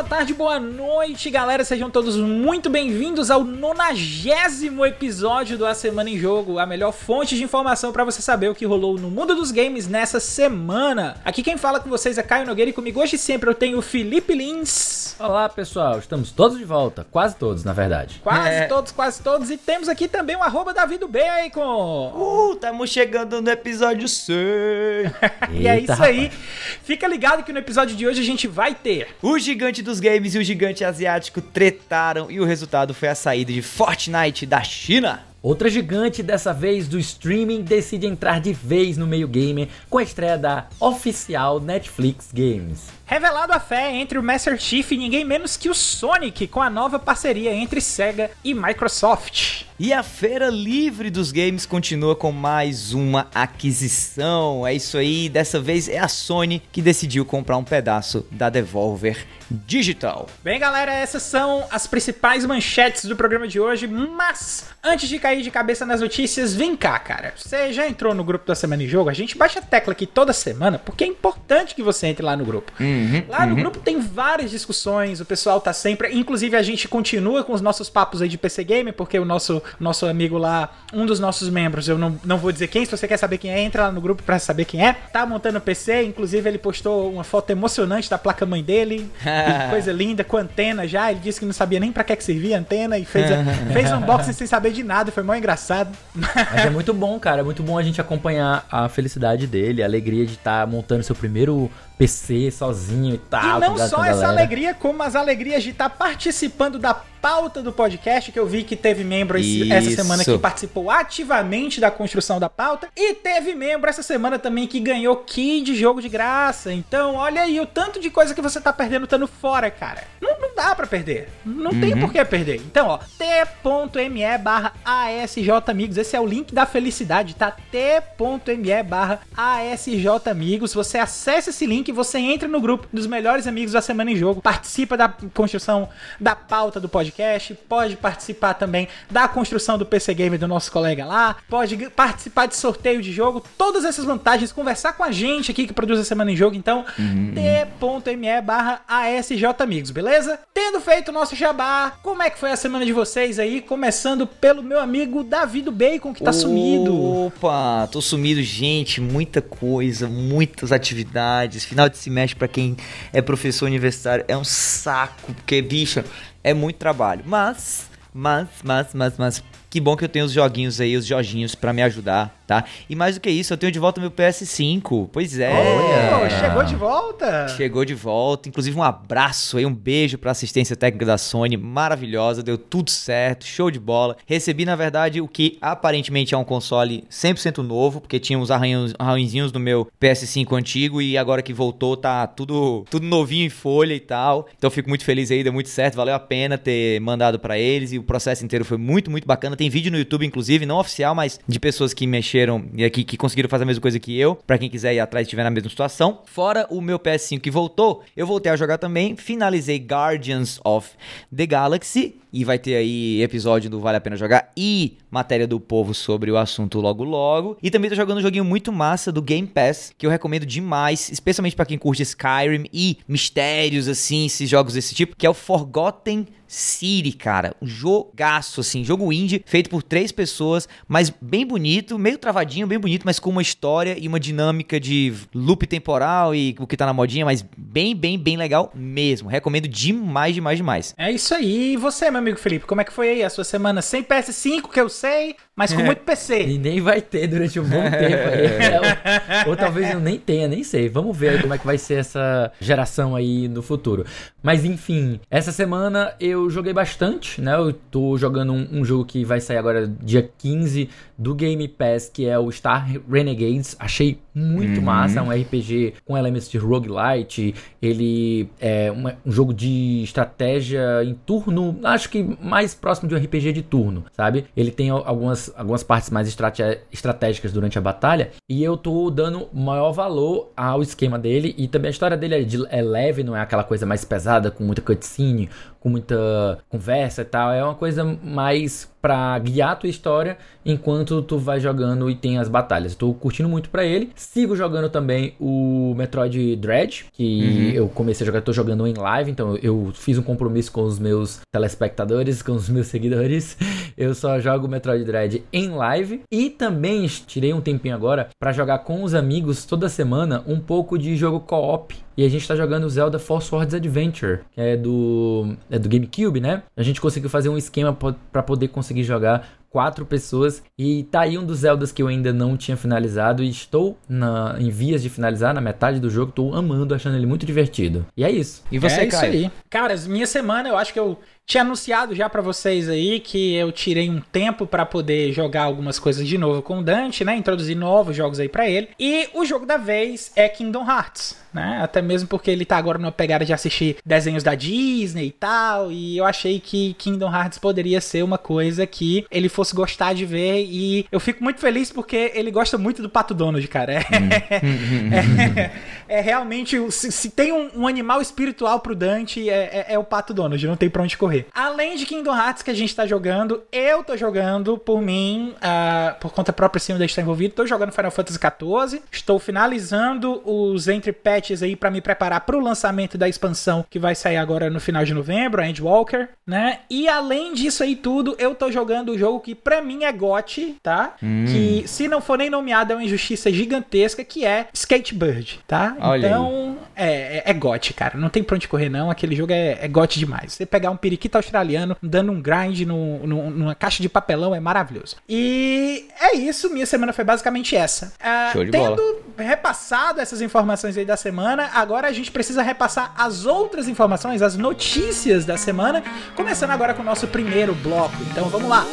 boa tarde, boa noite, galera. Sejam todos muito bem-vindos ao nonagésimo episódio do A Semana em Jogo, a melhor fonte de informação para você saber o que rolou no mundo dos games nessa semana. Aqui quem fala com vocês é Caio Nogueira e comigo hoje sempre eu tenho o Felipe Lins. Olá, pessoal. Estamos todos de volta. Quase todos, na verdade. Quase é. todos, quase todos. E temos aqui também o arroba Davi Bacon. Uh, estamos chegando no episódio 100. e é isso aí. Fica ligado que no episódio de hoje a gente vai ter. O gigante dos games e o gigante asiático tretaram e o resultado foi a saída de Fortnite da China. Outra gigante, dessa vez do streaming, decide entrar de vez no meio gamer com a estreia da oficial Netflix Games. Revelado a fé entre o Master Chief e ninguém menos que o Sonic, com a nova parceria entre Sega e Microsoft. E a Feira Livre dos Games continua com mais uma aquisição. É isso aí, dessa vez é a Sony que decidiu comprar um pedaço da Devolver Digital. Bem, galera, essas são as principais manchetes do programa de hoje, mas antes de cair de cabeça nas notícias, vem cá, cara. Você já entrou no grupo da Semana em Jogo? A gente baixa a tecla aqui toda semana porque é importante que você entre lá no grupo. Uhum, lá no uhum. grupo tem várias discussões, o pessoal tá sempre, inclusive a gente continua com os nossos papos aí de PC Game, porque o nosso nosso amigo lá, um dos nossos membros, eu não, não vou dizer quem, se você quer saber quem é, entra lá no grupo para saber quem é. Tá montando o PC, inclusive ele postou uma foto emocionante da placa mãe dele, coisa linda, com antena já. Ele disse que não sabia nem para que, que servia a antena e fez, a, fez um unboxing sem saber de nada, foi mó engraçado. Mas é muito bom, cara, é muito bom a gente acompanhar a felicidade dele, a alegria de estar tá montando seu primeiro PC sozinho e tal. E não só essa alegria, como as alegrias de estar tá participando da pauta do podcast, que eu vi que teve membro esse, essa semana que participou ativamente da construção da pauta. E teve membro essa semana também que ganhou key de jogo de graça. Então, olha aí o tanto de coisa que você tá perdendo estando fora, cara. Não, não dá para perder. Não uhum. tem por que perder. Então, ó, t.me barra asjamigos. Esse é o link da felicidade, tá? t.me barra asjamigos. Você acessa esse link você entra no grupo dos melhores amigos da Semana em Jogo, participa da construção da pauta do podcast, pode participar também da construção do PC Game do nosso colega lá, pode participar de sorteio de jogo, todas essas vantagens, conversar com a gente aqui que produz a Semana em Jogo, então uhum. t.me barra amigos, beleza? Tendo feito o nosso jabá, como é que foi a semana de vocês aí? Começando pelo meu amigo Davi do Bacon, que tá Opa, sumido. Opa, tô sumido, gente, muita coisa, muitas atividades, final de semestre para quem é professor universitário é um saco, porque, bicho, é muito trabalho. Mas, mas, mas, mas, mas, que bom que eu tenho os joguinhos aí, os joginhos para me ajudar tá? E mais do que isso, eu tenho de volta meu PS5. Pois é. Oh, chegou de volta. Chegou de volta. Inclusive um abraço aí, um beijo pra assistência técnica da Sony, maravilhosa, deu tudo certo, show de bola. Recebi, na verdade, o que aparentemente é um console 100% novo, porque tinha uns arranhõezinhos no meu PS5 antigo e agora que voltou tá tudo, tudo novinho em folha e tal. Então fico muito feliz aí, deu muito certo, valeu a pena ter mandado para eles e o processo inteiro foi muito, muito bacana. Tem vídeo no YouTube, inclusive, não oficial, mas de pessoas que mexeram mexeram e aqui que conseguiram fazer a mesma coisa que eu, para quem quiser ir atrás e estiver na mesma situação. Fora o meu PS5 que voltou, eu voltei a jogar também, finalizei Guardians of the Galaxy e vai ter aí episódio do Vale a Pena Jogar e matéria do povo sobre o assunto logo logo. E também tô jogando um joguinho muito massa do Game Pass, que eu recomendo demais, especialmente para quem curte Skyrim e mistérios assim, esses jogos desse tipo, que é o Forgotten City, cara. Um jogaço, assim, jogo indie, feito por três pessoas, mas bem bonito, meio travadinho, bem bonito, mas com uma história e uma dinâmica de loop temporal e o que tá na modinha, mas bem, bem, bem legal mesmo. Recomendo demais, demais, demais. É isso aí. E você, meu amigo Felipe, como é que foi aí a sua semana? Sem PS5, que eu sei, mas com é. muito PC? E nem vai ter durante um bom tempo aí. ou, ou talvez eu nem tenha, nem sei. Vamos ver aí como é que vai ser essa geração aí no futuro. Mas enfim, essa semana eu eu joguei bastante, né? Eu tô jogando um, um, jogo que vai sair agora dia 15 do Game Pass, que é o Star Renegades. Achei muito uhum. massa, é um RPG com elementos de roguelite. Ele é um, um, jogo de estratégia em turno, acho que mais próximo de um RPG de turno, sabe? Ele tem algumas, algumas partes mais estrate estratégicas durante a batalha e eu tô dando maior valor ao esquema dele e também a história dele é, de, é leve, não é aquela coisa mais pesada com muita cutscene, com muita conversa e tal. É uma coisa mais para guiar a tua história enquanto tu vai jogando e tem as batalhas. Estou curtindo muito para ele. Sigo jogando também o Metroid Dread, que uhum. eu comecei a jogar, tô jogando em live, então eu fiz um compromisso com os meus telespectadores, com os meus seguidores. Eu só jogo Metroid Dread em live e também tirei um tempinho agora para jogar com os amigos toda semana um pouco de jogo co-op e a gente tá jogando Zelda Force Swords Adventure, que é do, é do GameCube, né? A gente conseguiu fazer um esquema para poder conseguir jogar quatro pessoas. E tá aí um dos Zeldas que eu ainda não tinha finalizado. E estou na, em vias de finalizar, na metade do jogo. Tô amando, achando ele muito divertido. E é isso. E você, é isso aí. Cara, minha semana eu acho que eu tinha anunciado já para vocês aí que eu tirei um tempo para poder jogar algumas coisas de novo com o Dante, né? Introduzir novos jogos aí para ele. E o jogo da vez é Kingdom Hearts, né? Até mesmo porque ele tá agora numa pegada de assistir desenhos da Disney e tal, e eu achei que Kingdom Hearts poderia ser uma coisa que ele fosse gostar de ver e eu fico muito feliz porque ele gosta muito do Pato Donald, cara. É, hum. é, é, realmente se, se tem um, um, animal espiritual pro Dante é, é, é o Pato Donald, não tem pra onde correr. Além de Kingdom Hearts que a gente tá jogando, eu tô jogando por mim, uh, por conta própria, sim, de estar envolvido. Tô jogando Final Fantasy XIV. Estou finalizando os entre patches aí para me preparar para o lançamento da expansão que vai sair agora no final de novembro, a Endwalker, né? E além disso aí tudo, eu tô jogando o jogo que para mim é GOT, tá? Hum. Que se não for nem nomeado é uma injustiça gigantesca, que é Skatebird, tá? Olha então, é, é, é GOT, cara. Não tem pra onde correr não, aquele jogo é, é GOT demais. Você pegar um periquito australiano dando um grind no, no, numa caixa de papelão é maravilhoso. E é isso, minha semana foi basicamente essa. Uh, Show de tendo bola. repassado essas informações aí da semana, agora a gente precisa repassar as outras informações, as notícias da semana, começando agora com o nosso primeiro bloco. Então vamos lá.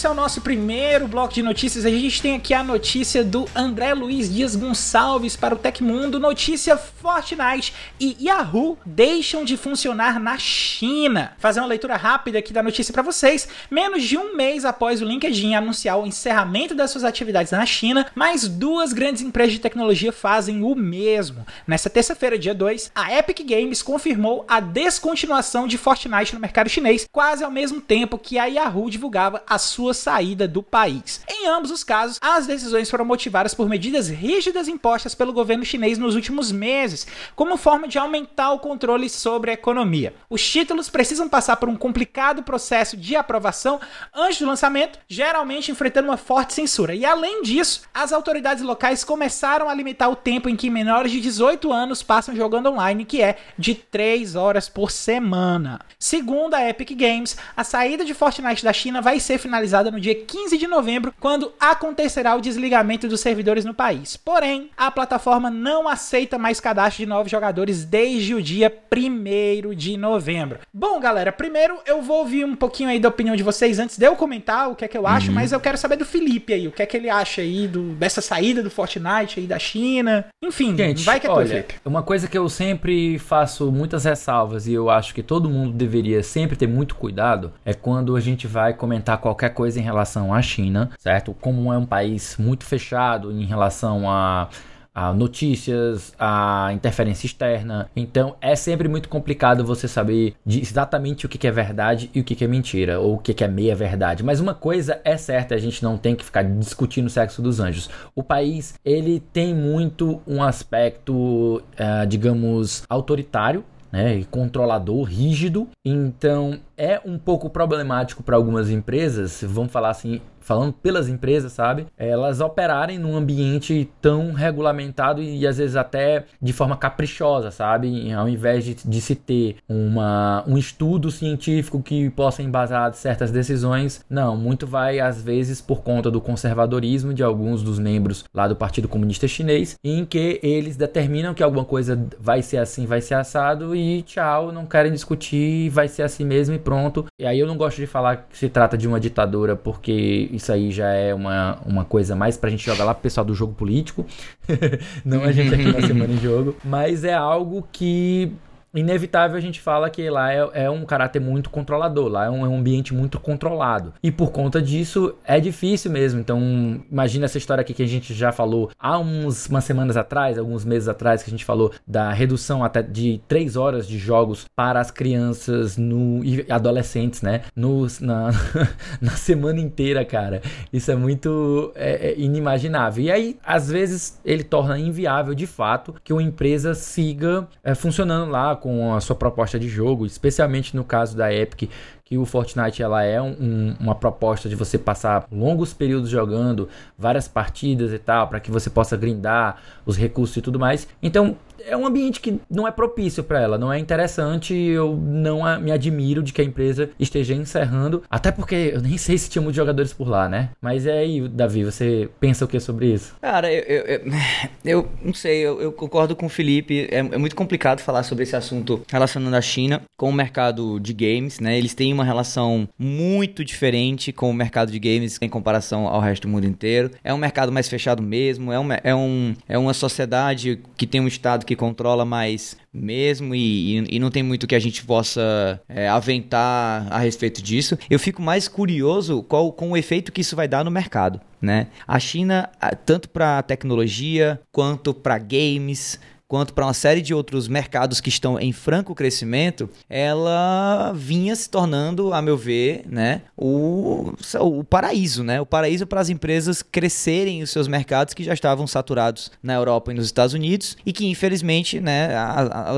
Esse é o nosso primeiro bloco de notícias. A gente tem aqui a notícia do André Luiz Dias Gonçalves para o Tecmundo. Notícia Fortnite e Yahoo deixam de funcionar na China. Fazer uma leitura rápida aqui da notícia para vocês. Menos de um mês após o LinkedIn anunciar o encerramento das suas atividades na China, mais duas grandes empresas de tecnologia fazem o mesmo. Nessa terça-feira, dia 2, a Epic Games confirmou a descontinuação de Fortnite no mercado chinês, quase ao mesmo tempo que a Yahoo divulgava a sua sua saída do país. Em ambos os casos, as decisões foram motivadas por medidas rígidas impostas pelo governo chinês nos últimos meses, como forma de aumentar o controle sobre a economia. Os títulos precisam passar por um complicado processo de aprovação antes do lançamento, geralmente enfrentando uma forte censura. E além disso, as autoridades locais começaram a limitar o tempo em que menores de 18 anos passam jogando online, que é de 3 horas por semana. Segundo a Epic Games, a saída de Fortnite da China vai ser finalizada realizada no dia 15 de novembro, quando acontecerá o desligamento dos servidores no país. Porém, a plataforma não aceita mais cadastro de novos jogadores desde o dia 1 de novembro. Bom, galera, primeiro eu vou ouvir um pouquinho aí da opinião de vocês antes de eu comentar o que é que eu acho, uhum. mas eu quero saber do Felipe aí, o que é que ele acha aí do, dessa saída do Fortnite aí da China. Enfim, Gente, vai que é olha, Felipe. Uma coisa que eu sempre faço muitas ressalvas e eu acho que todo mundo deveria sempre ter muito cuidado é quando a gente vai comentar qualquer coisa coisa em relação à China, certo? Como é um país muito fechado em relação a a notícias, a interferência externa. Então é sempre muito complicado você saber exatamente o que é verdade e o que é mentira, ou o que é meia verdade. Mas uma coisa é certa, a gente não tem que ficar discutindo o sexo dos anjos. O país ele tem muito um aspecto, uh, digamos, autoritário né, e controlador, rígido. Então é um pouco problemático para algumas empresas, vamos falar assim, falando pelas empresas, sabe? Elas operarem num ambiente tão regulamentado e às vezes até de forma caprichosa, sabe? Ao invés de, de se ter uma, um estudo científico que possa embasar certas decisões, não, muito vai às vezes por conta do conservadorismo de alguns dos membros lá do Partido Comunista Chinês, em que eles determinam que alguma coisa vai ser assim, vai ser assado e tchau, não querem discutir, vai ser assim mesmo e pronto. E aí eu não gosto de falar que se trata de uma ditadura porque isso aí já é uma, uma coisa mais pra gente jogar lá pro pessoal do jogo político. Não a gente aqui na Semana em Jogo. Mas é algo que inevitável a gente fala que lá é, é um caráter muito controlador, lá é um, é um, ambiente muito controlado. E por conta disso é difícil mesmo. Então, imagina essa história aqui que a gente já falou há uns, umas semanas atrás, alguns meses atrás, que a gente falou da redução até de 3 horas de jogos para as crianças no, e adolescentes, né? No, na, na semana inteira, cara. Isso é muito é, é inimaginável. E aí, às vezes, ele torna inviável de fato que uma empresa siga é, funcionando lá com a sua proposta de jogo, especialmente no caso da Epic, que o Fortnite ela é um, uma proposta de você passar longos períodos jogando, várias partidas e tal, para que você possa grindar os recursos e tudo mais. Então, é um ambiente que não é propício para ela, não é interessante. Eu não me admiro de que a empresa esteja encerrando, até porque eu nem sei se tinha muitos jogadores por lá, né? Mas é aí, Davi, você pensa o que sobre isso? Cara, eu, eu, eu, eu não sei, eu, eu, concordo com o Felipe. É, é, muito complicado falar sobre esse assunto relacionando a China com o mercado de games, né? Eles têm uma relação muito diferente com o mercado de games em comparação ao resto do mundo inteiro. É um mercado mais fechado mesmo, é, uma, é, um, é uma sociedade que tem um estado que controla mais mesmo e, e, e não tem muito que a gente possa é, aventar a respeito disso. Eu fico mais curioso qual, com o efeito que isso vai dar no mercado. Né? A China, tanto para tecnologia quanto para games, quanto para uma série de outros mercados que estão em franco crescimento, ela vinha se tornando, a meu ver, né, o, o paraíso, né? O paraíso para as empresas crescerem os seus mercados que já estavam saturados na Europa e nos Estados Unidos e que infelizmente, né,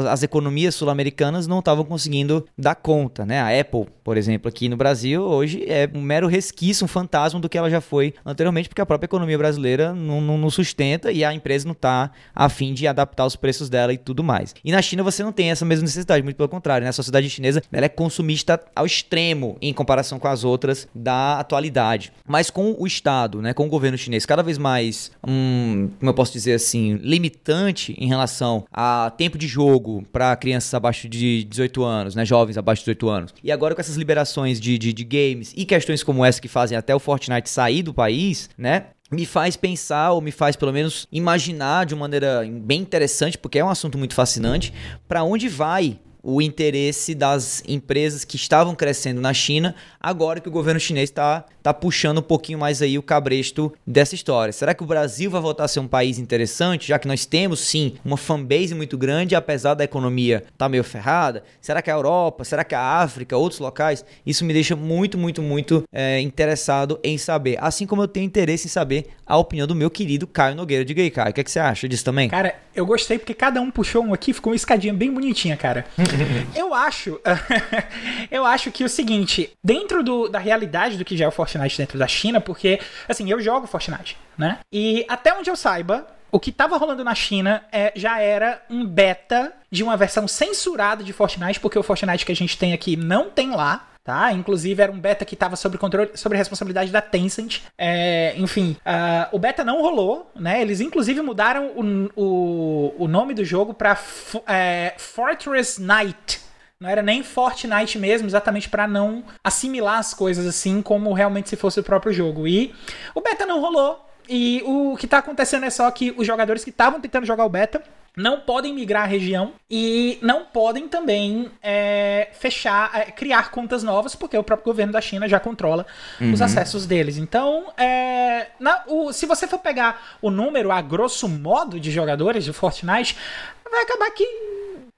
as economias sul-americanas não estavam conseguindo dar conta, né? A Apple, por exemplo, aqui no Brasil hoje é um mero resquício, um fantasma do que ela já foi anteriormente, porque a própria economia brasileira não, não, não sustenta e a empresa não está a fim de adaptar os preços dela e tudo mais. E na China você não tem essa mesma necessidade, muito pelo contrário, né? A sociedade chinesa ela é consumista ao extremo em comparação com as outras da atualidade. Mas com o Estado, né, com o governo chinês cada vez mais, hum, como eu posso dizer assim, limitante em relação a tempo de jogo para crianças abaixo de 18 anos, né, jovens abaixo de 18 anos. E agora com essas liberações de, de, de games e questões como essa que fazem até o Fortnite sair do país, né? Me faz pensar, ou me faz pelo menos imaginar de uma maneira bem interessante, porque é um assunto muito fascinante, para onde vai o interesse das empresas que estavam crescendo na China, agora que o governo chinês está tá puxando um pouquinho mais aí o cabresto dessa história. Será que o Brasil vai voltar a ser um país interessante, já que nós temos sim uma fanbase muito grande, apesar da economia estar tá meio ferrada? Será que a Europa, será que a África, outros locais? Isso me deixa muito, muito, muito é, interessado em saber. Assim como eu tenho interesse em saber a opinião do meu querido Caio Nogueira de Gay Caio. O que, é que você acha disso também? Cara, eu gostei porque cada um puxou um aqui, ficou uma escadinha bem bonitinha, cara. eu acho, eu acho que o seguinte, dentro do, da realidade do que já é o Fortnite dentro da China, porque, assim, eu jogo Fortnite, né? E até onde eu saiba, o que estava rolando na China é, já era um beta de uma versão censurada de Fortnite, porque o Fortnite que a gente tem aqui não tem lá tá? Inclusive era um beta que estava sob controle, sobre responsabilidade da Tencent. É, enfim, uh, o beta não rolou, né? Eles inclusive mudaram o, o, o nome do jogo para é, Fortress Knight. Não era nem Fortnite mesmo, exatamente para não assimilar as coisas assim como realmente se fosse o próprio jogo. E o beta não rolou. E o que tá acontecendo é só que os jogadores que estavam tentando jogar o beta não podem migrar a região e não podem também é, fechar, é, criar contas novas, porque o próprio governo da China já controla uhum. os acessos deles. Então, é, na, o, se você for pegar o número a grosso modo de jogadores de Fortnite, vai acabar que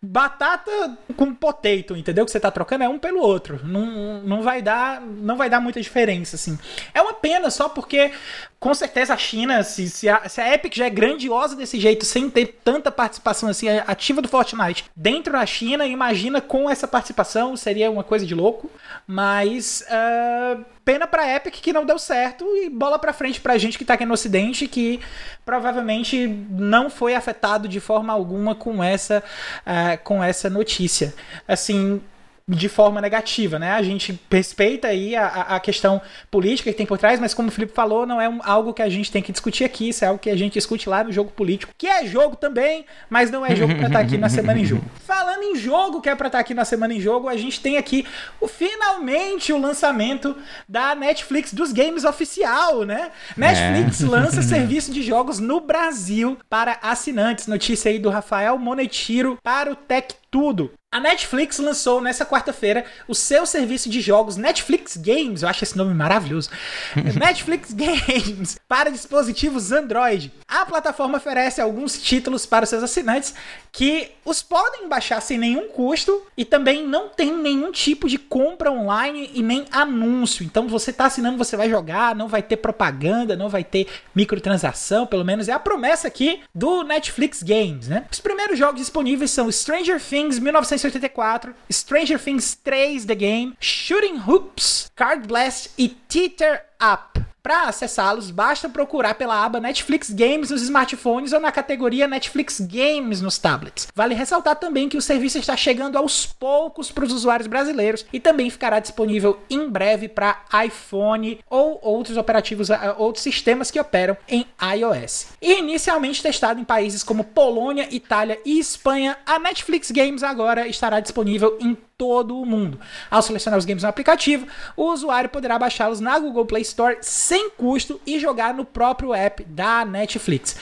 batata com potato, entendeu? Que você tá trocando é um pelo outro. Não, não vai dar, não vai dar muita diferença assim. É uma pena só porque com certeza a China, se, se, a, se a Epic já é grandiosa desse jeito, sem ter tanta participação assim ativa do Fortnite dentro da China, imagina com essa participação, seria uma coisa de louco. Mas uh, pena pra Epic que não deu certo e bola pra frente pra gente que tá aqui no Ocidente que provavelmente não foi afetado de forma alguma com essa, uh, com essa notícia. Assim, de forma negativa, né? A gente respeita aí a, a questão política que tem por trás, mas como o Felipe falou, não é um, algo que a gente tem que discutir aqui, isso é algo que a gente discute lá no jogo político, que é jogo também, mas não é jogo para estar tá aqui na Semana em Jogo. Falando em jogo que é para estar tá aqui na Semana em Jogo, a gente tem aqui o, finalmente o lançamento da Netflix dos games oficial, né? Netflix é. lança serviço de jogos no Brasil para assinantes. Notícia aí do Rafael Monetiro para o Tech Tudo. A Netflix lançou nessa quarta-feira o seu serviço de jogos Netflix Games, eu acho esse nome maravilhoso. Netflix Games para dispositivos Android. A plataforma oferece alguns títulos para seus assinantes que os podem baixar sem nenhum custo e também não tem nenhum tipo de compra online e nem anúncio. Então você está assinando, você vai jogar, não vai ter propaganda, não vai ter microtransação, pelo menos é a promessa aqui do Netflix Games, né? Os primeiros jogos disponíveis são Stranger Things 1984, Stranger Things 3 The Game, Shooting Hoops, Card Blast e Teeter Up. Para acessá-los, basta procurar pela aba Netflix Games nos smartphones ou na categoria Netflix Games nos tablets. Vale ressaltar também que o serviço está chegando aos poucos para os usuários brasileiros e também ficará disponível em breve para iPhone ou outros operativos, outros sistemas que operam em iOS. E inicialmente testado em países como Polônia, Itália e Espanha, a Netflix Games agora estará disponível em todo o mundo. Ao selecionar os games no aplicativo, o usuário poderá baixá-los na Google Play Store sem custo e jogar no próprio app da Netflix.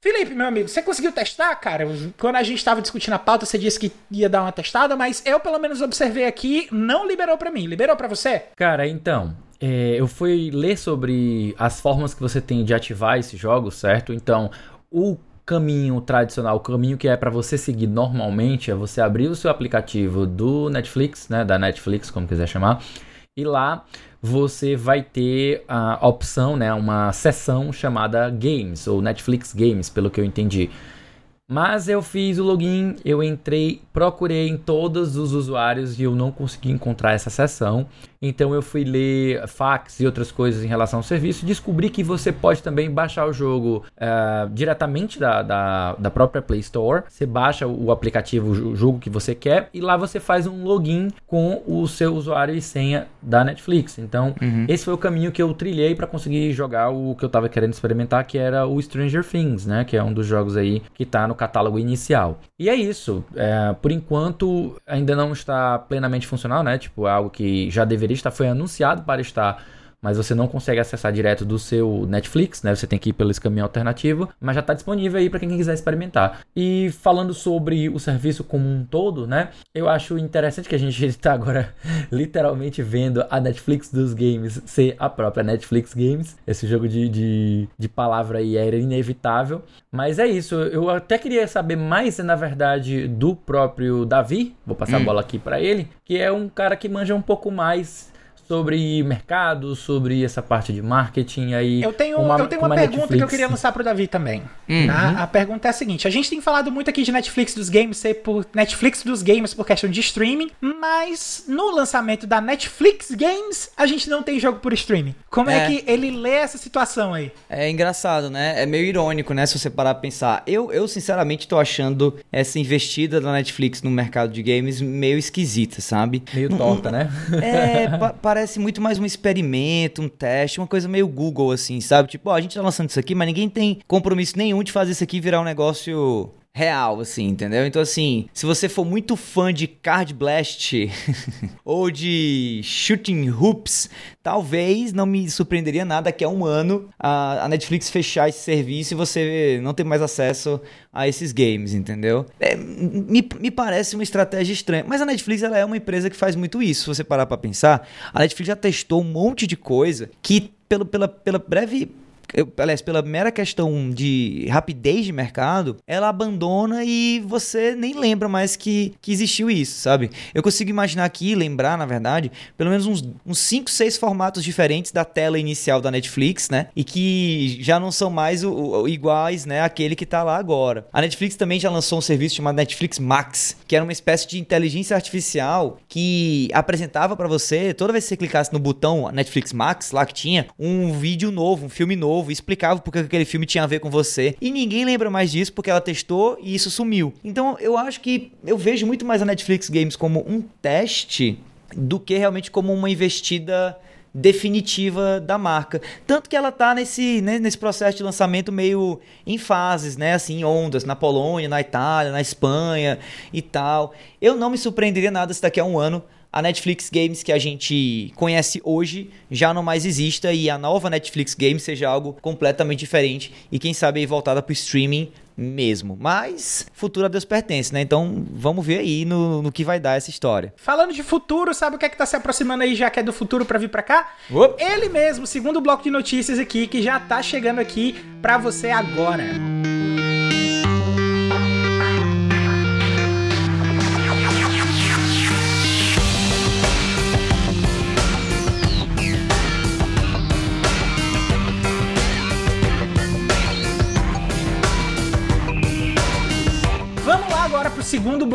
Felipe, meu amigo, você conseguiu testar, cara? Quando a gente estava discutindo a pauta, você disse que ia dar uma testada, mas eu pelo menos observei aqui, não liberou para mim. Liberou para você? Cara, então, é, eu fui ler sobre as formas que você tem de ativar esses jogos, certo? Então, o caminho tradicional, o caminho que é para você seguir normalmente é você abrir o seu aplicativo do Netflix, né, da Netflix, como quiser chamar, e lá você vai ter a opção, né, uma seção chamada Games ou Netflix Games, pelo que eu entendi. Mas eu fiz o login, eu entrei, procurei em todos os usuários e eu não consegui encontrar essa seção. Então eu fui ler fax e outras coisas em relação ao serviço descobri que você pode também baixar o jogo uh, diretamente da, da, da, própria Play Store. Você baixa o aplicativo, o jogo que você quer e lá você faz um login com o seu usuário e senha da Netflix. Então uhum. esse foi o caminho que eu trilhei para conseguir jogar o que eu estava querendo experimentar, que era o Stranger Things, né? Que é um dos jogos aí que está no catálogo inicial. E é isso. É, por enquanto ainda não está plenamente funcional, né? Tipo, é algo que já deveria estar, foi anunciado para estar mas você não consegue acessar direto do seu Netflix, né? Você tem que ir pelo caminho alternativo, mas já está disponível aí para quem quiser experimentar. E falando sobre o serviço como um todo, né? Eu acho interessante que a gente está agora literalmente vendo a Netflix dos games ser a própria Netflix Games. Esse jogo de, de, de palavra aí era inevitável. Mas é isso, eu até queria saber mais, na verdade, do próprio Davi. Vou passar hum. a bola aqui para ele, que é um cara que manja um pouco mais sobre mercado, sobre essa parte de marketing aí. Eu tenho uma, eu tenho uma, pergunta Netflix. que eu queria lançar pro Davi também. Uhum. Tá? A pergunta é a seguinte: a gente tem falado muito aqui de Netflix dos games ser por Netflix dos games por questão de streaming, mas no lançamento da Netflix Games a gente não tem jogo por streaming. Como é, é que ele lê essa situação aí? É engraçado, né? É meio irônico, né? Se você parar pra pensar. Eu, eu sinceramente tô achando essa investida da Netflix no mercado de games meio esquisita, sabe? Meio torta, né? É, parece parece muito mais um experimento, um teste, uma coisa meio Google, assim, sabe? Tipo, ó, a gente tá lançando isso aqui, mas ninguém tem compromisso nenhum de fazer isso aqui virar um negócio real, assim, entendeu? Então, assim, se você for muito fã de Card Blast ou de Shooting Hoops, talvez não me surpreenderia nada que há um ano a, a, Netflix fechar esse serviço e você não ter mais acesso a esses games, entendeu? É, me, me parece uma estratégia estranha. Mas a Netflix ela é uma empresa que faz muito isso, se você parar pra pensar. A Netflix já testou um monte de coisa que, pelo, pela, pela breve aliás, pela mera questão de rapidez de mercado, ela abandona e você nem lembra mais que, que existiu isso, sabe? Eu consigo imaginar aqui, lembrar, na verdade, pelo menos uns 5, 6 formatos diferentes da tela inicial da Netflix, né? E que já não são mais o, o, iguais, né? Aquele que tá lá agora. A Netflix também já lançou um serviço chamado Netflix Max, que era uma espécie de inteligência artificial que apresentava para você, toda vez que você clicasse no botão Netflix Max, lá que tinha, um vídeo novo, um filme novo novo, explicava porque aquele filme tinha a ver com você. E ninguém lembra mais disso porque ela testou e isso sumiu. Então eu acho que eu vejo muito mais a Netflix Games como um teste do que realmente como uma investida definitiva da marca. Tanto que ela tá nesse, né, nesse processo de lançamento meio em fases, né? Assim, ondas, na Polônia, na Itália, na Espanha e tal. Eu não me surpreenderia nada se daqui a um ano a Netflix Games que a gente conhece hoje já não mais exista e a nova Netflix Games seja algo completamente diferente e quem sabe aí voltada para o streaming mesmo. Mas futuro a Deus pertence, né? Então vamos ver aí no, no que vai dar essa história. Falando de futuro, sabe o que é que tá se aproximando aí, já que é do futuro para vir para cá? Ele mesmo, segundo bloco de notícias aqui, que já tá chegando aqui para você agora. segundo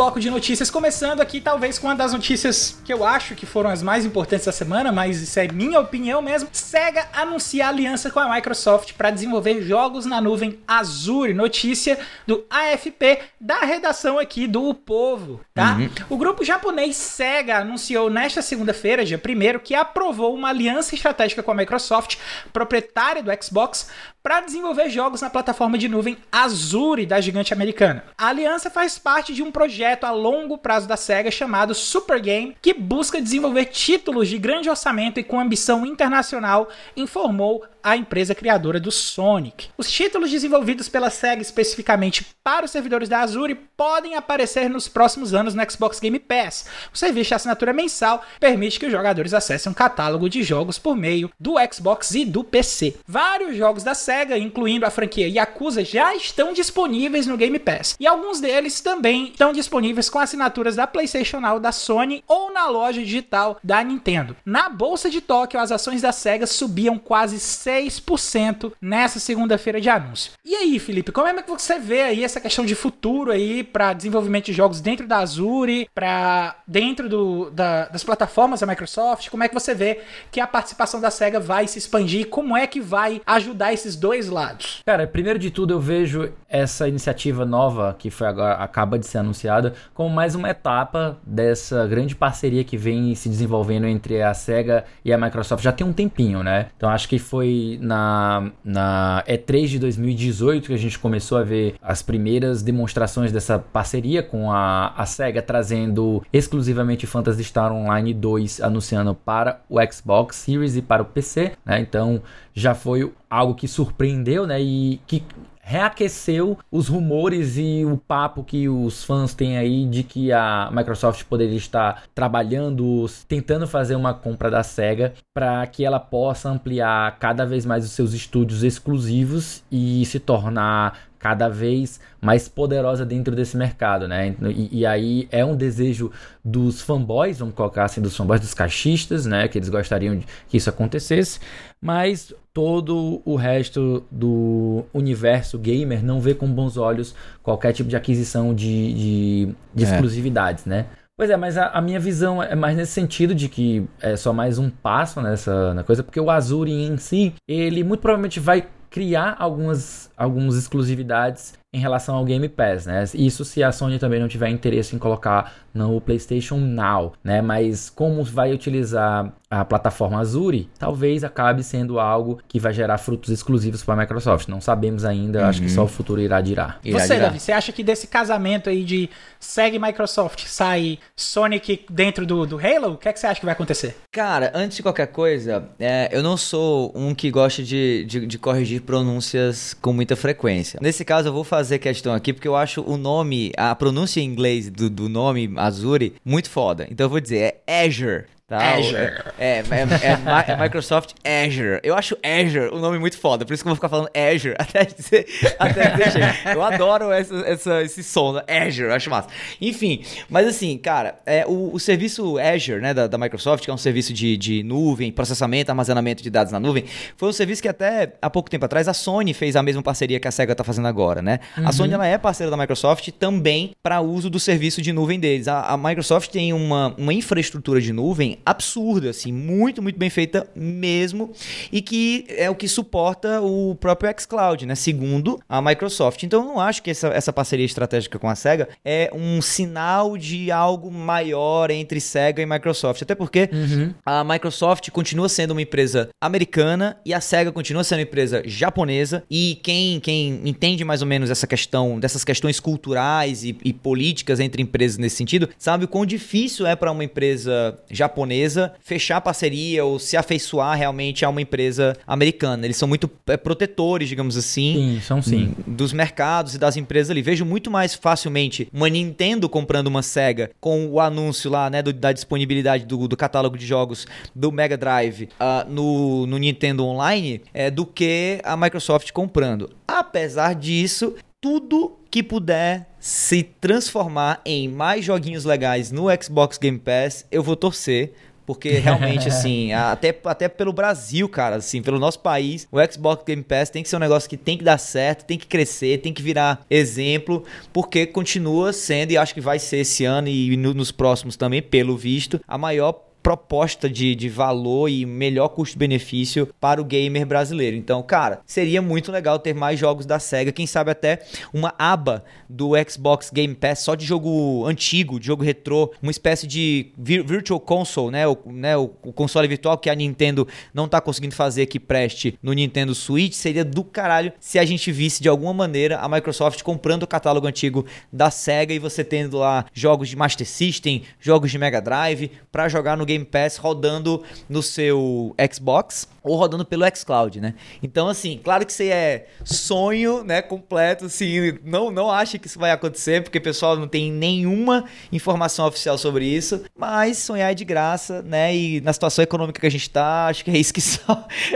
bloco de notícias, começando aqui talvez com uma das notícias que eu acho que foram as mais importantes da semana, mas isso é minha opinião mesmo. Sega anuncia aliança com a Microsoft para desenvolver jogos na nuvem Azure. Notícia do AFP da redação aqui do Povo, tá? Uhum. O grupo japonês Sega anunciou nesta segunda-feira, dia 1 que aprovou uma aliança estratégica com a Microsoft, proprietária do Xbox, para desenvolver jogos na plataforma de nuvem Azure da gigante americana. A aliança faz parte de um projeto a longo prazo da SEGA chamado Super Game, que busca desenvolver títulos de grande orçamento e com ambição internacional, informou a empresa criadora do Sonic. Os títulos desenvolvidos pela SEGA especificamente para os servidores da Azure podem aparecer nos próximos anos no Xbox Game Pass. O serviço de assinatura mensal permite que os jogadores acessem um catálogo de jogos por meio do Xbox e do PC. Vários jogos da SEGA, incluindo a franquia Yakuza, já estão disponíveis no Game Pass, e alguns deles também estão disponíveis com assinaturas da PlayStation Now da Sony ou na loja digital da Nintendo. Na bolsa de Tóquio, as ações da SEGA subiam quase 6% nessa segunda-feira de anúncio. E aí, Felipe, como é que você vê aí essa questão de futuro aí para desenvolvimento de jogos dentro da Azure, para dentro do, da, das plataformas da Microsoft? Como é que você vê que a participação da SEGA vai se expandir? Como é que vai ajudar esses dois lados? Cara, primeiro de tudo eu vejo essa iniciativa nova que foi agora acaba de ser anunciada como mais uma etapa dessa grande parceria que vem se desenvolvendo entre a SEGA e a Microsoft já tem um tempinho, né? Então acho que foi na, na E3 de 2018 que a gente começou a ver as primeiras demonstrações dessa parceria com a, a SEGA trazendo exclusivamente Phantasy Star Online 2 anunciando para o Xbox Series e para o PC, né? Então já foi algo que surpreendeu, né? E que reaqueceu os rumores e o papo que os fãs têm aí de que a Microsoft poderia estar trabalhando, tentando fazer uma compra da Sega para que ela possa ampliar cada vez mais os seus estúdios exclusivos e se tornar cada vez mais poderosa dentro desse mercado, né? E, e, aí é um desejo dos fanboys, vamos colocar assim, dos fanboys dos caixistas, né? Que eles gostariam de, que isso acontecesse, mas todo o resto do universo gamer não vê com bons olhos qualquer tipo de aquisição de, de, de é. exclusividades, né? Pois é, mas a, a, minha visão é mais nesse sentido de que é só mais um passo nessa na coisa, porque o Azure em si, ele muito provavelmente vai criar algumas, algumas exclusividades em relação ao Game Pass, né? Isso se a Sony também não tiver interesse em colocar no PlayStation Now, né? Mas como vai utilizar a plataforma Azure, talvez acabe sendo algo que vai gerar frutos exclusivos para a Microsoft. Não sabemos ainda, uhum. acho que só o futuro irá dirá. Você, Davi, você acha que desse casamento aí de segue Microsoft, sai Sonic dentro do, do Halo, o que, é que você acha que vai acontecer? Cara, antes de qualquer coisa, é, eu não sou um que gosta de, de, de corrigir pronúncias com muita frequência. Nesse caso, eu vou fazer questão aqui porque eu acho o nome, a pronúncia em inglês do, do nome Azure muito foda. Então eu vou dizer, é Azure. Tá? Azure. É, é, é, é, Microsoft Azure. Eu acho Azure um nome muito foda, por isso que eu vou ficar falando Azure até dizer, até dizer Eu adoro essa, essa, esse som, Azure, eu acho massa. Enfim, mas assim, cara, é, o, o serviço Azure, né, da, da, Microsoft, que é um serviço de, de nuvem, processamento, armazenamento de dados na nuvem, foi um serviço que até há pouco tempo atrás a Sony fez a mesma parceria que a SEGA tá fazendo agora, né? Uhum. A Sony ela é parceira da Microsoft também para uso do serviço de nuvem deles. A, a Microsoft tem uma, uma infraestrutura de nuvem absurda, assim, muito, muito bem feita mesmo, e que é o que suporta o próprio xCloud, né? Segundo a Microsoft. Então eu não acho que essa, essa parceria estratégica com a SEGA é um sinal de algo maior entre SEGA e Microsoft. Até porque uhum. a Microsoft continua sendo uma empresa americana e a SEGA continua sendo uma empresa japonesa. E quem, quem entende mais ou menos essa questão, dessas questões culturais e, e políticas entre empresas nesse sentido, sabe o quão difícil é para uma empresa japonesa fechar parceria ou se afeiçoar realmente a uma empresa americana. Eles são muito é, protetores, digamos assim, sim, são sim. dos mercados e das empresas ali. Vejo muito mais facilmente uma Nintendo comprando uma Sega com o anúncio lá, né, do, da disponibilidade do, do, catálogo de jogos do Mega Drive uh, no, no Nintendo Online é, do que a Microsoft comprando. Apesar disso, tudo que puder se transformar em mais joguinhos legais no Xbox Game Pass, eu vou torcer. Porque realmente, assim, até, até pelo Brasil, cara, assim, pelo nosso país, o Xbox Game Pass tem que ser um negócio que tem que dar certo, tem que crescer, tem que virar exemplo, porque continua sendo, e acho que vai ser esse ano e no, nos próximos também, pelo visto, a maior proposta de, de valor e melhor custo-benefício para o gamer brasileiro. Então, cara, seria muito legal ter mais jogos da SEGA, quem sabe até uma aba do Xbox Game Pass só de jogo antigo, de jogo retrô, uma espécie de Virtual Console, né? O, né? o, console virtual que a Nintendo não está conseguindo fazer que preste no Nintendo Switch. Seria do caralho se a gente visse de alguma maneira a Microsoft comprando o catálogo antigo da SEGA e você tendo lá jogos de Master System, jogos de Mega Drive para jogar no Game Game Pass rodando no seu Xbox ou rodando pelo xCloud, né? Então, assim, claro que isso é sonho, né, completo, assim, não, não acha que isso vai acontecer, porque o pessoal não tem nenhuma informação oficial sobre isso, mas sonhar é de graça, né, e na situação econômica que a gente tá, acho que é isso que, so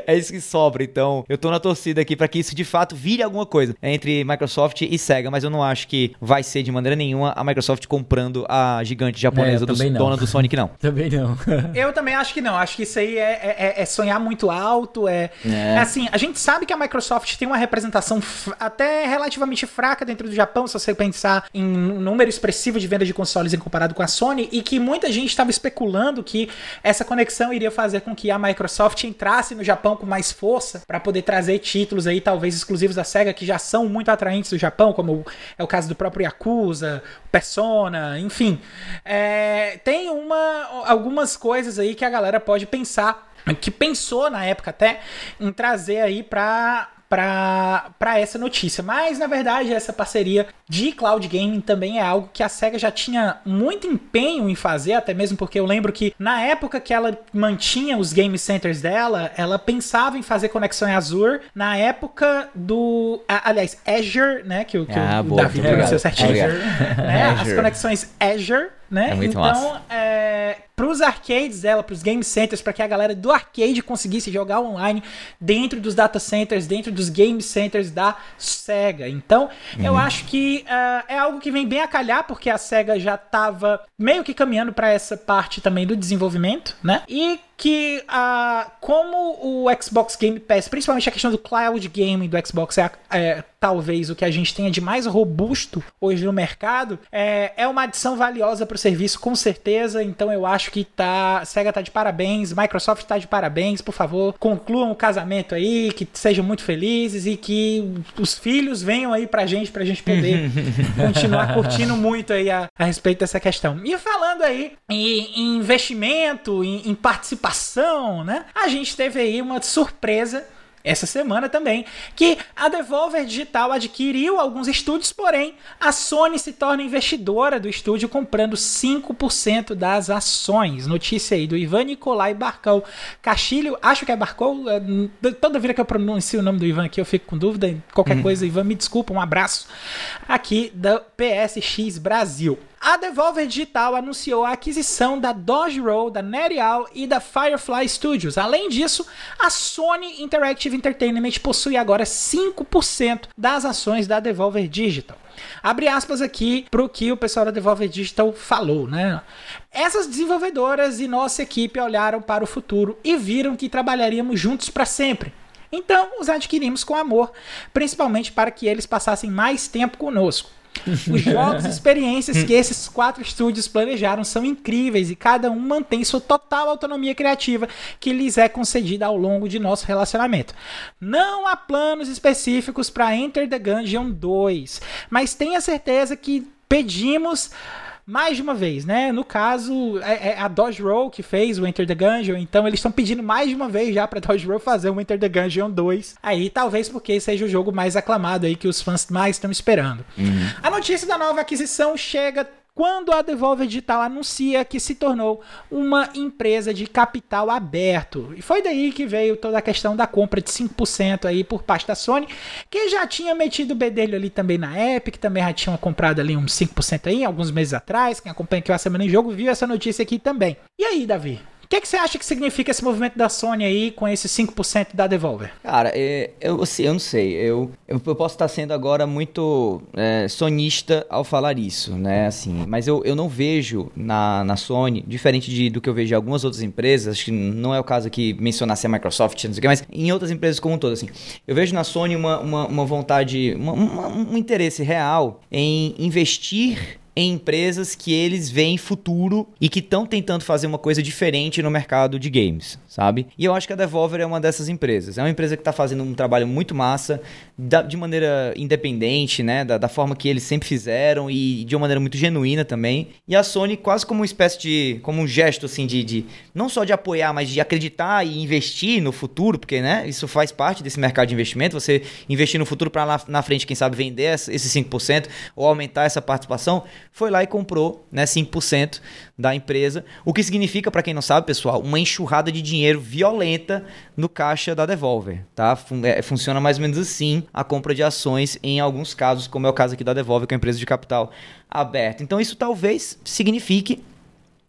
é isso que sobra, então eu tô na torcida aqui para que isso de fato vire alguma coisa entre Microsoft e Sega, mas eu não acho que vai ser de maneira nenhuma a Microsoft comprando a gigante japonesa é, do, dona do Sonic, não. também não. eu também acho que não, acho que isso aí é, é, é sonhar muito alto. É, é. é. assim, a gente sabe que a Microsoft tem uma representação até relativamente fraca dentro do Japão, se você pensar em um número expressivo de venda de consoles em comparado com a Sony, e que muita gente estava especulando que essa conexão iria fazer com que a Microsoft entrasse no Japão com mais força para poder trazer títulos aí, talvez exclusivos da SEGA, que já são muito atraentes do Japão, como é o caso do próprio Yakuza, Persona, enfim. É, tem uma, algumas coisas aí que a galera pode pensar que pensou na época até em trazer aí para para essa notícia. Mas na verdade, essa parceria de cloud gaming também é algo que a Sega já tinha muito empenho em fazer, até mesmo porque eu lembro que na época que ela mantinha os game centers dela, ela pensava em fazer conexão em Azure na época do, aliás, Azure, né, que, que ah, o boa, Davi pronunciou certinho. Né, as conexões Azure né? É muito então, massa. É, pros arcades dela, pros game centers, para que a galera do arcade conseguisse jogar online dentro dos data centers, dentro dos game centers da Sega. Então, uhum. eu acho que uh, é algo que vem bem a calhar, porque a Sega já estava meio que caminhando para essa parte também do desenvolvimento, né? E que uh, como o Xbox Game Pass, principalmente a questão do cloud gaming do Xbox é, é talvez o que a gente tenha de mais robusto hoje no mercado, é, é uma adição valiosa para o serviço, com certeza. Então eu acho que tá, Sega tá de parabéns, Microsoft tá de parabéns, por favor, concluam o casamento aí, que sejam muito felizes e que os filhos venham aí pra gente, pra gente poder continuar curtindo muito aí a, a respeito dessa questão. E falando aí em, em investimento, em, em participação, né? A gente teve aí uma surpresa essa semana também, que a Devolver Digital adquiriu alguns estúdios, porém a Sony se torna investidora do estúdio comprando 5% das ações. Notícia aí do Ivan Nicolai Barcão Castilho, acho que é Barcão, é, toda vida que eu pronuncio o nome do Ivan aqui eu fico com dúvida, qualquer uhum. coisa, Ivan, me desculpa, um abraço aqui da PSX Brasil. A Devolver Digital anunciou a aquisição da Dodge Roll, da Nerial e da Firefly Studios. Além disso, a Sony Interactive Entertainment possui agora 5% das ações da Devolver Digital. Abre aspas aqui para o que o pessoal da Devolver Digital falou, né? Essas desenvolvedoras e nossa equipe olharam para o futuro e viram que trabalharíamos juntos para sempre. Então, os adquirimos com amor, principalmente para que eles passassem mais tempo conosco. Os jogos e experiências que esses quatro estúdios planejaram são incríveis e cada um mantém sua total autonomia criativa que lhes é concedida ao longo de nosso relacionamento. Não há planos específicos para Enter the Gungeon 2, mas tenha certeza que pedimos mais de uma vez, né? No caso, é, é a Dodge Roll que fez o Enter the Gungeon, então eles estão pedindo mais de uma vez já pra Dodge Roll fazer o Enter the Gungeon 2. Aí, talvez porque seja o jogo mais aclamado aí que os fãs mais estão esperando. Uhum. A notícia da nova aquisição chega quando a Devolver Digital anuncia que se tornou uma empresa de capital aberto. E foi daí que veio toda a questão da compra de 5% aí por parte da Sony, que já tinha metido o bedelho ali também na Epic, também já tinha comprado ali uns 5% aí, alguns meses atrás. Quem acompanha aqui a Semana em Jogo viu essa notícia aqui também. E aí, Davi? O que, é que você acha que significa esse movimento da Sony aí com esse 5% da Devolver? Cara, é, eu, assim, eu não sei. Eu, eu, posso estar sendo agora muito é, sonista ao falar isso, né? Assim, mas eu, eu não vejo na, na Sony, diferente de, do que eu vejo em algumas outras empresas, acho que não é o caso aqui mencionar se a Microsoft, não sei o que, mas em outras empresas como um todo, assim. Eu vejo na Sony uma, uma, uma vontade, uma, uma, um interesse real em investir em empresas que eles veem futuro e que estão tentando fazer uma coisa diferente no mercado de games, sabe? E eu acho que a Devolver é uma dessas empresas. É uma empresa que está fazendo um trabalho muito massa, da, de maneira independente, né? Da, da, forma que eles sempre fizeram e de uma maneira muito genuína também. E a Sony quase como uma espécie de... como um gesto, assim, de... de não só de apoiar, mas de acreditar e investir no futuro, porque, né? Isso faz parte desse mercado de investimento. Você investir no futuro para lá na frente, quem sabe, vender esses 5% ou aumentar essa participação foi lá e comprou né, 5% da empresa, o que significa, para quem não sabe, pessoal, uma enxurrada de dinheiro violenta no caixa da Devolver. Tá? É, funciona mais ou menos assim a compra de ações em alguns casos, como é o caso aqui da Devolver, que é uma empresa de capital aberto. Então isso talvez signifique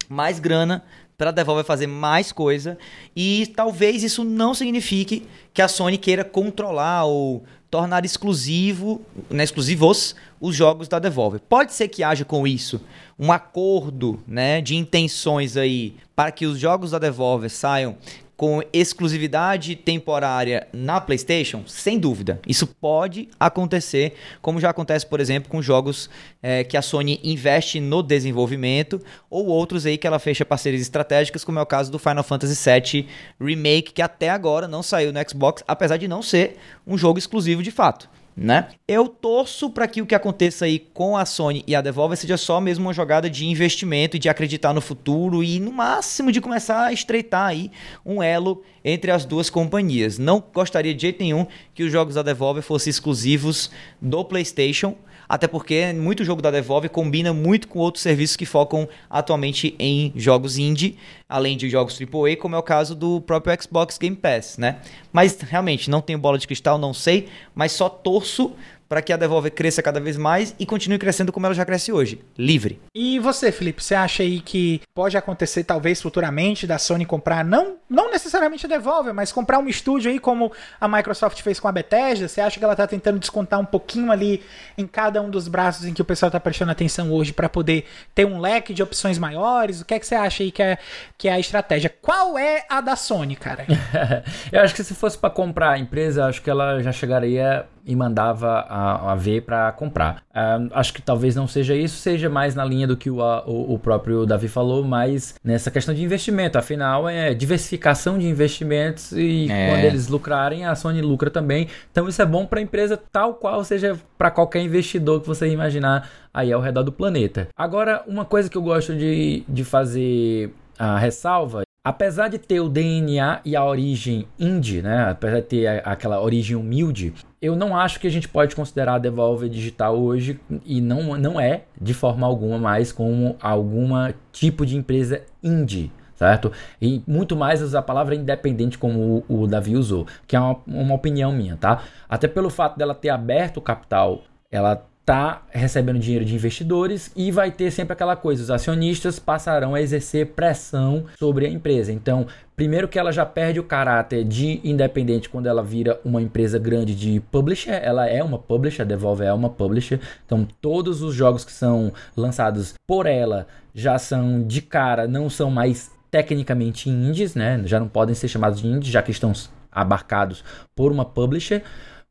mais grana para a Devolver fazer mais coisa e talvez isso não signifique que a Sony queira controlar ou tornar exclusivo, né, exclusivos os jogos da Devolver. Pode ser que haja com isso um acordo, né, de intenções aí para que os jogos da Devolver saiam com exclusividade temporária na PlayStation? Sem dúvida. Isso pode acontecer, como já acontece, por exemplo, com jogos é, que a Sony investe no desenvolvimento, ou outros aí que ela fecha parcerias estratégicas, como é o caso do Final Fantasy VII Remake, que até agora não saiu no Xbox, apesar de não ser um jogo exclusivo de fato né? Eu torço para que o que aconteça aí com a Sony e a Devolver seja só mesmo uma jogada de investimento e de acreditar no futuro e no máximo de começar a estreitar aí um elo entre as duas companhias. Não gostaria de jeito nenhum que os jogos da Devolver fossem exclusivos do PlayStation até porque muito jogo da Devolve combina muito com outros serviços que focam atualmente em jogos indie, além de jogos AAA, como é o caso do próprio Xbox Game Pass, né? Mas realmente não tenho bola de cristal, não sei, mas só torço para que a Devolver cresça cada vez mais e continue crescendo como ela já cresce hoje, livre. E você, Felipe, você acha aí que pode acontecer talvez futuramente da Sony comprar não não necessariamente a Devolver, mas comprar um estúdio aí como a Microsoft fez com a Bethesda? Você acha que ela está tentando descontar um pouquinho ali em cada um dos braços em que o pessoal está prestando atenção hoje para poder ter um leque de opções maiores? O que é que você acha aí que é, que é a estratégia? Qual é a da Sony, cara? Eu acho que se fosse para comprar a empresa, acho que ela já chegaria e mandava a, a ver para comprar. Uh, acho que talvez não seja isso, seja mais na linha do que o, a, o, próprio Davi falou, mas nessa questão de investimento. Afinal, é diversificação de investimentos e é. quando eles lucrarem, a Sony lucra também. Então isso é bom para a empresa tal qual seja para qualquer investidor que você imaginar aí ao redor do planeta. Agora, uma coisa que eu gosto de, de fazer a ressalva Apesar de ter o DNA e a origem indie, né? Apesar de ter aquela origem humilde, eu não acho que a gente pode considerar a Devolver Digital hoje e não, não é de forma alguma mais como alguma tipo de empresa indie, certo? E muito mais usar a palavra independente como o, o Davi usou, que é uma, uma opinião minha, tá? Até pelo fato dela ter aberto o capital, ela está recebendo dinheiro de investidores e vai ter sempre aquela coisa: os acionistas passarão a exercer pressão sobre a empresa. Então, primeiro que ela já perde o caráter de independente quando ela vira uma empresa grande de publisher, ela é uma publisher, a Devolve é uma publisher. Então, todos os jogos que são lançados por ela já são de cara, não são mais tecnicamente indies, né? Já não podem ser chamados de indies, já que estão abarcados por uma publisher.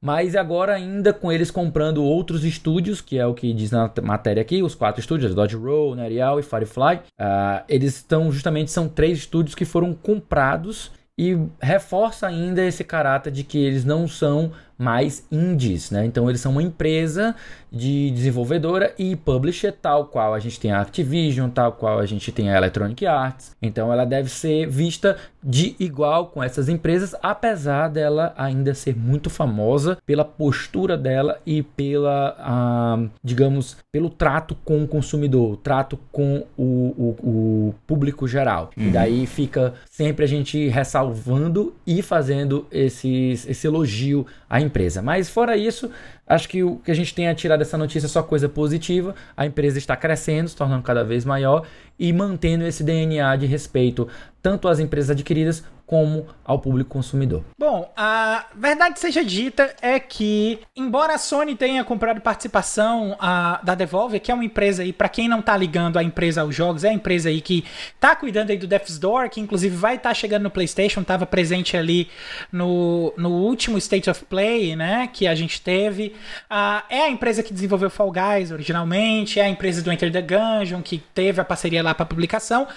Mas agora ainda com eles comprando outros estúdios, que é o que diz na matéria aqui, os quatro estúdios, Dodge Roll, Nerial e Firefly, uh, eles estão justamente, são três estúdios que foram comprados e reforça ainda esse caráter de que eles não são mais indies, né? Então eles são uma empresa de desenvolvedora e publisher, tal qual a gente tem a Activision, tal qual a gente tem a Electronic Arts. Então ela deve ser vista de igual com essas empresas, apesar dela ainda ser muito famosa pela postura dela e pela, ah, digamos, pelo trato com o consumidor, trato com o, o, o público geral. Uhum. E daí fica sempre a gente ressalvando e fazendo esses, esse elogio à empresa. Mas fora isso, acho que o que a gente tem a tirar dessa notícia é só coisa positiva. A empresa está crescendo, se tornando cada vez maior e mantendo esse DNA de respeito tanto às empresas adquiridas como ao público consumidor. Bom, a verdade seja dita é que, embora a Sony tenha comprado participação a, da Devolver, que é uma empresa aí, para quem não tá ligando a empresa aos jogos, é a empresa aí que tá cuidando aí do Death's Door, que inclusive vai estar tá chegando no PlayStation, tava presente ali no, no último State of Play, né, que a gente teve. Uh, é a empresa que desenvolveu Fall Guys originalmente, é a empresa do Enter the Gungeon, que teve a parceria lá para publicação.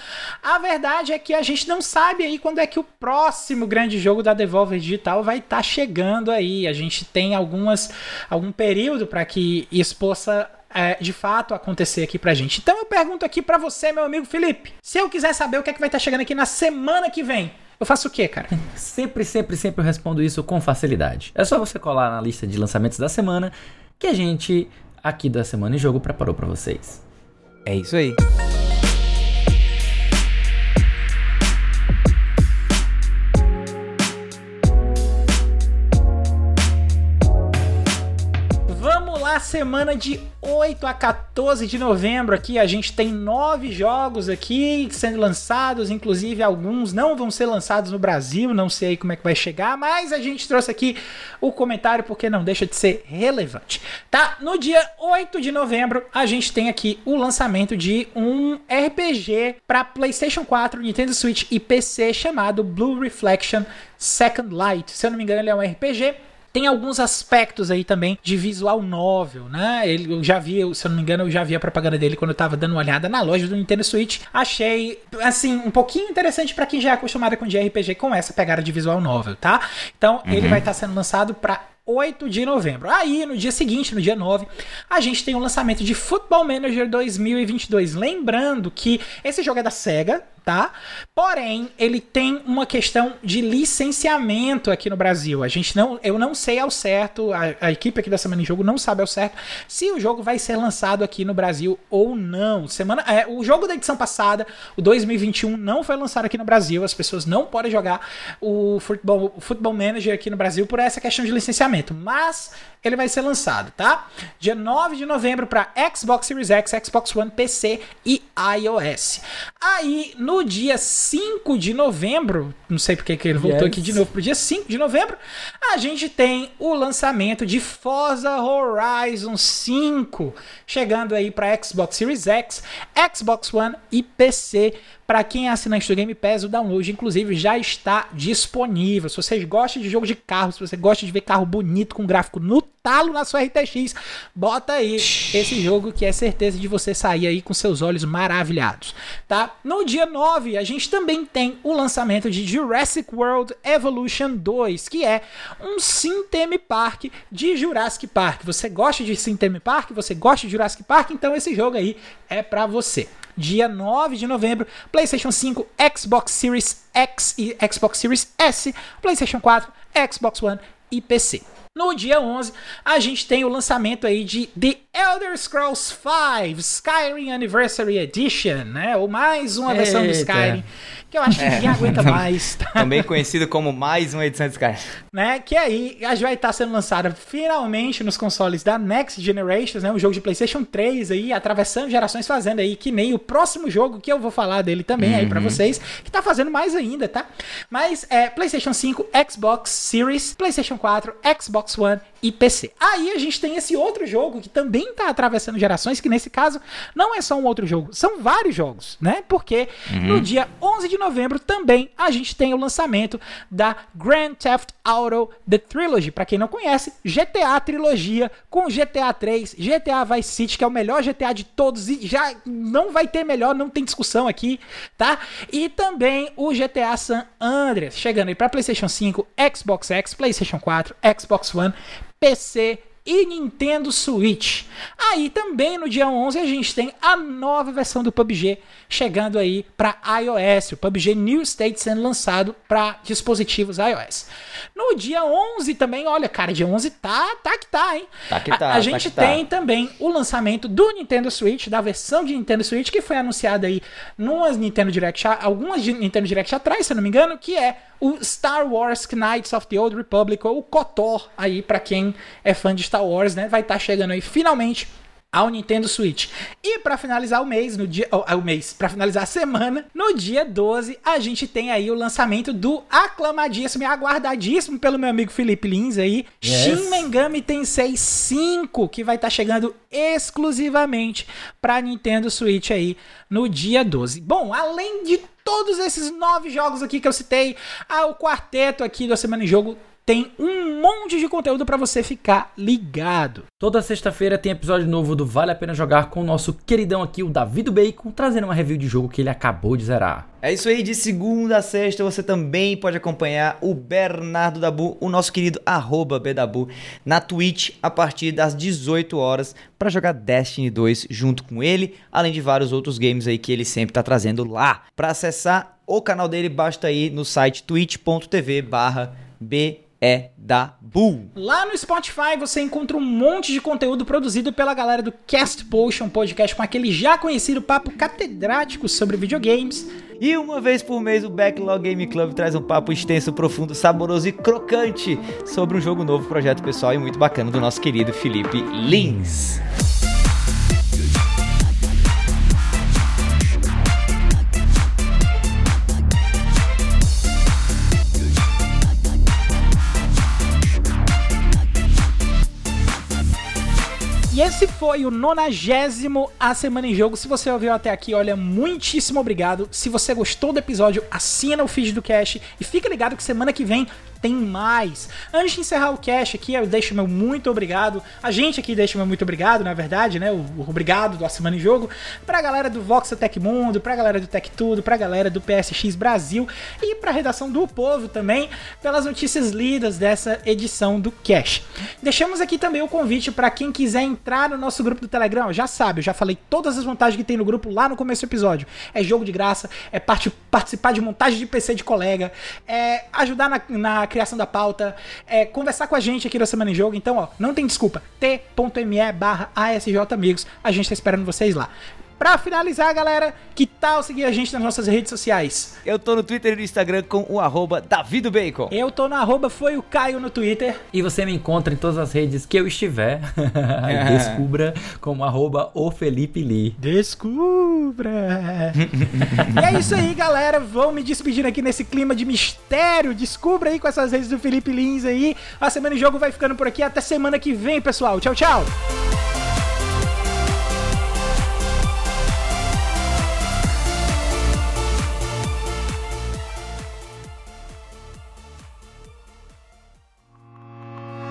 A verdade é que a gente não sabe aí quando é que o próximo grande jogo da Devolver Digital vai estar tá chegando aí. A gente tem algumas algum período para que isso possa é, de fato acontecer aqui pra gente. Então eu pergunto aqui para você, meu amigo Felipe, se eu quiser saber o que é que vai estar tá chegando aqui na semana que vem, eu faço o quê, cara? Sempre, sempre, sempre eu respondo isso com facilidade. É só você colar na lista de lançamentos da semana que a gente aqui da Semana em Jogo preparou para vocês. É isso aí. Semana de 8 a 14 de novembro aqui a gente tem nove jogos aqui sendo lançados, inclusive alguns não vão ser lançados no Brasil, não sei como é que vai chegar, mas a gente trouxe aqui o comentário porque não deixa de ser relevante. Tá? No dia 8 de novembro a gente tem aqui o lançamento de um RPG para PlayStation 4, Nintendo Switch e PC chamado Blue Reflection Second Light. Se eu não me engano, ele é um RPG tem alguns aspectos aí também de visual novel, né? Ele, eu já vi, se eu não me engano, eu já vi a propaganda dele quando eu tava dando uma olhada na loja do Nintendo Switch. Achei, assim, um pouquinho interessante para quem já é acostumado com JRPG com essa pegada de visual novel, tá? Então, uhum. ele vai estar tá sendo lançado para 8 de novembro. Aí, no dia seguinte, no dia 9, a gente tem o lançamento de Football Manager 2022. Lembrando que esse jogo é da SEGA, tá? Porém, ele tem uma questão de licenciamento aqui no Brasil. A gente não, eu não sei ao certo, a, a, equipe aqui da Semana em Jogo não sabe ao certo se o jogo vai ser lançado aqui no Brasil ou não. Semana, é, o jogo da edição passada, o 2021, não foi lançado aqui no Brasil. As pessoas não podem jogar o Football, o Football Manager aqui no Brasil por essa questão de licenciamento. Mas ele vai ser lançado, tá? Dia 9 de novembro para Xbox Series X, Xbox One, PC e iOS. Aí, no dia 5 de novembro, não sei porque que ele voltou yes. aqui de novo pro dia 5 de novembro, a gente tem o lançamento de Forza Horizon 5, chegando aí para Xbox Series X, Xbox One e PC para quem é assinante do Game Pass, o download, inclusive, já está disponível. Se vocês gostam de jogo de carro, se você gosta de ver carro bonito com gráfico no talo na sua RTX, bota aí esse jogo que é certeza de você sair aí com seus olhos maravilhados, tá? No dia 9, a gente também tem o lançamento de Jurassic World Evolution 2, que é um Sim Theme Park de Jurassic Park. Você gosta de Sim Theme Park? Você gosta de Jurassic Park? Então esse jogo aí é para você dia 9 de novembro, PlayStation 5, Xbox Series X e Xbox Series S, PlayStation 4, Xbox One e PC. No dia 11, a gente tem o lançamento aí de The Elder Scrolls V Skyrim Anniversary Edition, né? Ou mais uma Eita. versão do Skyrim que eu acho que ninguém é, aguenta mais. Tá? Também conhecido como mais uma edição de Skyrim. Né? Que aí vai estar sendo lançada finalmente nos consoles da Next Generation, né? Um jogo de PlayStation 3 aí, atravessando gerações, fazendo aí que nem o próximo jogo que eu vou falar dele também uhum. aí para vocês, que tá fazendo mais ainda, tá? Mas é PlayStation 5, Xbox Series, PlayStation 4, Xbox One e PC. Aí a gente tem esse outro jogo que também tá atravessando gerações, que nesse caso não é só um outro jogo, são vários jogos, né? Porque uhum. no dia 11 de novembro também a gente tem o lançamento da Grand Theft Auto The Trilogy. Para quem não conhece, GTA trilogia com GTA 3, GTA Vice City, que é o melhor GTA de todos e já não vai ter melhor, não tem discussão aqui, tá? E também o GTA San Andreas, chegando aí para PlayStation 5, Xbox X, PlayStation 4, Xbox One, PC e Nintendo Switch. Aí também no dia 11 a gente tem a nova versão do PUBG chegando aí para iOS. O PUBG New State sendo lançado para dispositivos iOS. No dia 11 também, olha, cara, dia 11 tá, tá que tá, hein? Tá que tá. A, a tá gente tá. tem também o lançamento do Nintendo Switch, da versão de Nintendo Switch que foi anunciada aí numas Nintendo Direct, algumas Nintendo Direct atrás, se eu não me engano, que é o Star Wars Knights of the Old Republic, ou o KOTOR aí para quem é fã de Star Wars, né? Vai estar tá chegando aí finalmente ao Nintendo Switch. E para finalizar o mês, no dia, oh, o mês, para finalizar a semana, no dia 12, a gente tem aí o lançamento do aclamadíssimo e aguardadíssimo pelo meu amigo Felipe Lins aí, yes. Shin Megami Tensei 5, que vai estar tá chegando exclusivamente para Nintendo Switch aí no dia 12. Bom, além de todos esses nove jogos aqui que eu citei, ah, o quarteto aqui da Semana em Jogo tem um monte de conteúdo para você ficar ligado. Toda sexta-feira tem episódio novo do Vale a Pena Jogar com o nosso queridão aqui, o David Bacon, trazendo uma review de jogo que ele acabou de zerar. É isso aí, de segunda a sexta você também pode acompanhar o Bernardo Dabu, o nosso querido arroba Bdabu, na Twitch a partir das 18 horas para jogar Destiny 2 junto com ele, além de vários outros games aí que ele sempre tá trazendo lá. Para acessar o canal dele, basta ir no site twitch.tv barra B é da Bull. Lá no Spotify você encontra um monte de conteúdo produzido pela galera do Cast Potion Podcast com aquele já conhecido papo catedrático sobre videogames. E uma vez por mês o Backlog Game Club traz um papo extenso, profundo, saboroso e crocante sobre um jogo novo, projeto pessoal e muito bacana do nosso querido Felipe Lins. Esse foi o nonagésimo A Semana em Jogo. Se você ouviu até aqui, olha, muitíssimo obrigado. Se você gostou do episódio, assina o feed do Cash e fica ligado que semana que vem tem mais. Antes de encerrar o cast aqui, eu deixo meu muito obrigado. A gente aqui deixa meu muito obrigado, na verdade, né? O, o obrigado do A Semana em Jogo. Pra galera do Vox Tech Mundo, pra galera do Tech Tudo, pra galera do PSX Brasil e pra redação do Povo também, pelas notícias lidas dessa edição do Cash. Deixamos aqui também o convite para quem quiser entrar no nosso grupo do Telegram. Já sabe, eu já falei todas as vantagens que tem no grupo lá no começo do episódio. É jogo de graça, é part participar de montagem de PC de colega, é ajudar na, na criação da pauta, é, conversar com a gente aqui da Semana em Jogo. Então, ó, não tem desculpa. t.me barra Amigos. A gente tá esperando vocês lá. Pra finalizar, galera, que tal seguir a gente nas nossas redes sociais? Eu tô no Twitter e no Instagram com o arroba Davidobacon. Eu tô no arroba foi o Caio no Twitter. E você me encontra em todas as redes que eu estiver. Descubra como arroba o Felipe Lee. Descubra! e é isso aí, galera. Vou me despedindo aqui nesse clima de mistério. Descubra aí com essas redes do Felipe Lins aí. A Semana em Jogo vai ficando por aqui. Até semana que vem, pessoal. Tchau, tchau!